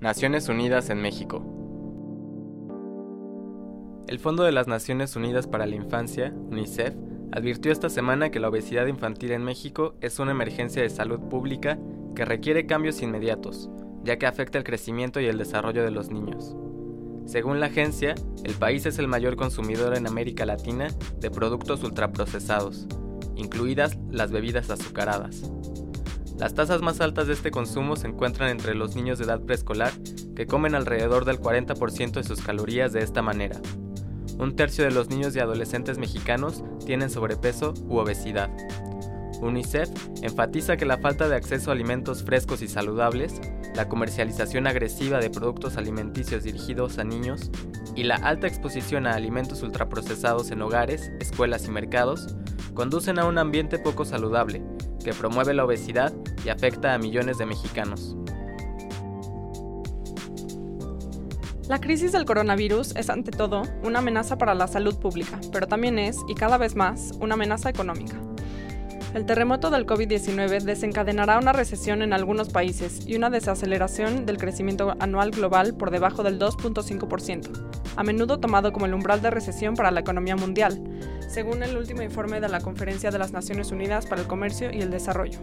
Naciones Unidas en México. El Fondo de las Naciones Unidas para la Infancia, UNICEF, advirtió esta semana que la obesidad infantil en México es una emergencia de salud pública que requiere cambios inmediatos, ya que afecta el crecimiento y el desarrollo de los niños. Según la agencia, el país es el mayor consumidor en América Latina de productos ultraprocesados, incluidas las bebidas azucaradas. Las tasas más altas de este consumo se encuentran entre los niños de edad preescolar, que comen alrededor del 40% de sus calorías de esta manera. Un tercio de los niños y adolescentes mexicanos tienen sobrepeso u obesidad. UNICEF enfatiza que la falta de acceso a alimentos frescos y saludables, la comercialización agresiva de productos alimenticios dirigidos a niños y la alta exposición a alimentos ultraprocesados en hogares, escuelas y mercados conducen a un ambiente poco saludable, que promueve la obesidad y afecta a millones de mexicanos. La crisis del coronavirus es ante todo una amenaza para la salud pública, pero también es, y cada vez más, una amenaza económica. El terremoto del COVID-19 desencadenará una recesión en algunos países y una desaceleración del crecimiento anual global por debajo del 2.5%, a menudo tomado como el umbral de recesión para la economía mundial, según el último informe de la Conferencia de las Naciones Unidas para el Comercio y el Desarrollo.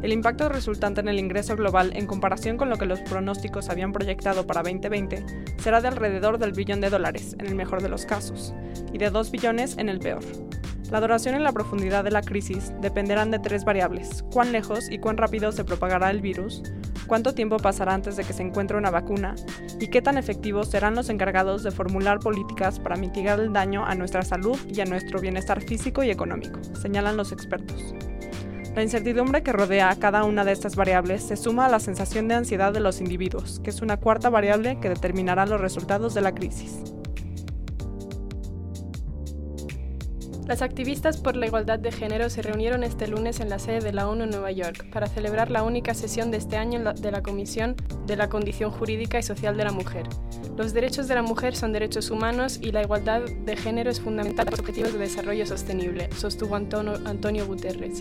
El impacto resultante en el ingreso global en comparación con lo que los pronósticos habían proyectado para 2020 será de alrededor del billón de dólares, en el mejor de los casos, y de 2 billones en el peor. La duración y la profundidad de la crisis dependerán de tres variables, cuán lejos y cuán rápido se propagará el virus, cuánto tiempo pasará antes de que se encuentre una vacuna y qué tan efectivos serán los encargados de formular políticas para mitigar el daño a nuestra salud y a nuestro bienestar físico y económico, señalan los expertos. La incertidumbre que rodea a cada una de estas variables se suma a la sensación de ansiedad de los individuos, que es una cuarta variable que determinará los resultados de la crisis. Las activistas por la igualdad de género se reunieron este lunes en la sede de la ONU en Nueva York para celebrar la única sesión de este año de la Comisión de la Condición Jurídica y Social de la Mujer. Los derechos de la mujer son derechos humanos y la igualdad de género es fundamental para los objetivos de desarrollo sostenible, sostuvo Antonio Guterres.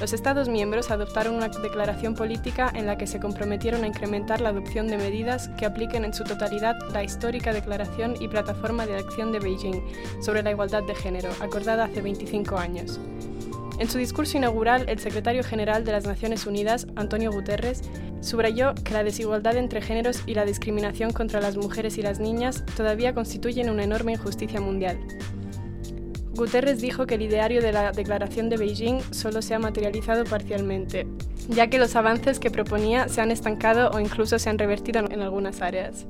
Los Estados miembros adoptaron una declaración política en la que se comprometieron a incrementar la adopción de medidas que apliquen en su totalidad la histórica Declaración y Plataforma de Acción de Beijing sobre la Igualdad de Género, acordada hace 25 años. En su discurso inaugural, el secretario general de las Naciones Unidas, Antonio Guterres, subrayó que la desigualdad entre géneros y la discriminación contra las mujeres y las niñas todavía constituyen una enorme injusticia mundial. Guterres dijo que el ideario de la Declaración de Beijing solo se ha materializado parcialmente, ya que los avances que proponía se han estancado o incluso se han revertido en algunas áreas.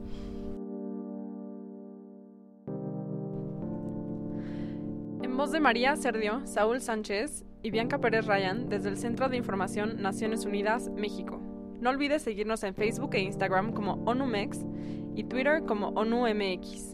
En voz de María Serdio, Saúl Sánchez y Bianca Pérez Ryan desde el Centro de Información Naciones Unidas, México. No olvides seguirnos en Facebook e Instagram como ONUMEX y Twitter como ONUMX.